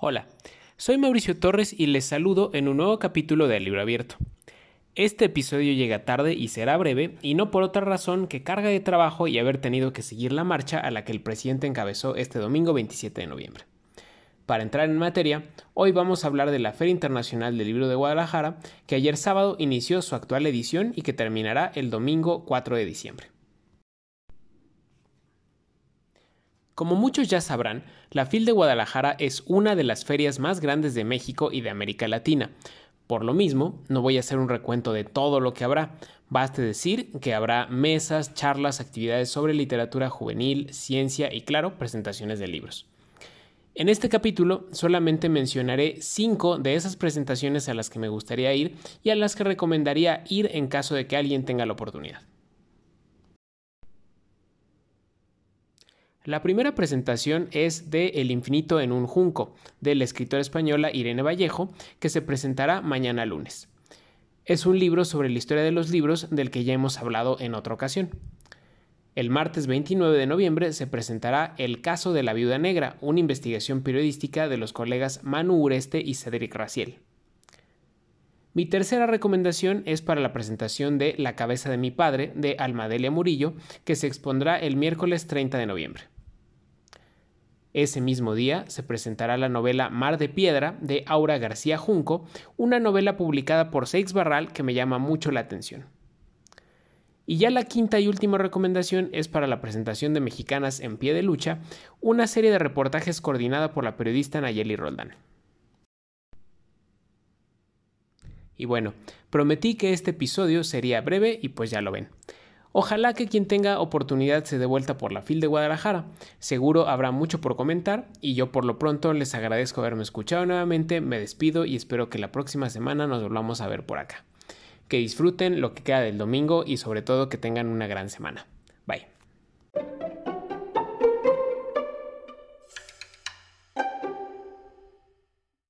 Hola, soy Mauricio Torres y les saludo en un nuevo capítulo de Libro Abierto. Este episodio llega tarde y será breve, y no por otra razón que carga de trabajo y haber tenido que seguir la marcha a la que el presidente encabezó este domingo 27 de noviembre. Para entrar en materia, hoy vamos a hablar de la Feria Internacional del Libro de Guadalajara, que ayer sábado inició su actual edición y que terminará el domingo 4 de diciembre. Como muchos ya sabrán, la FIL de Guadalajara es una de las ferias más grandes de México y de América Latina. Por lo mismo, no voy a hacer un recuento de todo lo que habrá. Baste decir que habrá mesas, charlas, actividades sobre literatura juvenil, ciencia y, claro, presentaciones de libros. En este capítulo solamente mencionaré cinco de esas presentaciones a las que me gustaría ir y a las que recomendaría ir en caso de que alguien tenga la oportunidad. La primera presentación es de El infinito en un junco, de la escritora española Irene Vallejo, que se presentará mañana lunes. Es un libro sobre la historia de los libros del que ya hemos hablado en otra ocasión. El martes 29 de noviembre se presentará El caso de la viuda negra, una investigación periodística de los colegas Manu Ureste y Cedric Raciel. Mi tercera recomendación es para la presentación de La cabeza de mi padre de Almadelia Murillo, que se expondrá el miércoles 30 de noviembre. Ese mismo día se presentará la novela Mar de Piedra de Aura García Junco, una novela publicada por Seix Barral que me llama mucho la atención. Y ya la quinta y última recomendación es para la presentación de Mexicanas en Pie de Lucha, una serie de reportajes coordinada por la periodista Nayeli Roldán. Y bueno, prometí que este episodio sería breve y pues ya lo ven. Ojalá que quien tenga oportunidad se dé vuelta por la FIL de Guadalajara. Seguro habrá mucho por comentar y yo por lo pronto les agradezco haberme escuchado nuevamente, me despido y espero que la próxima semana nos volvamos a ver por acá. Que disfruten lo que queda del domingo y sobre todo que tengan una gran semana.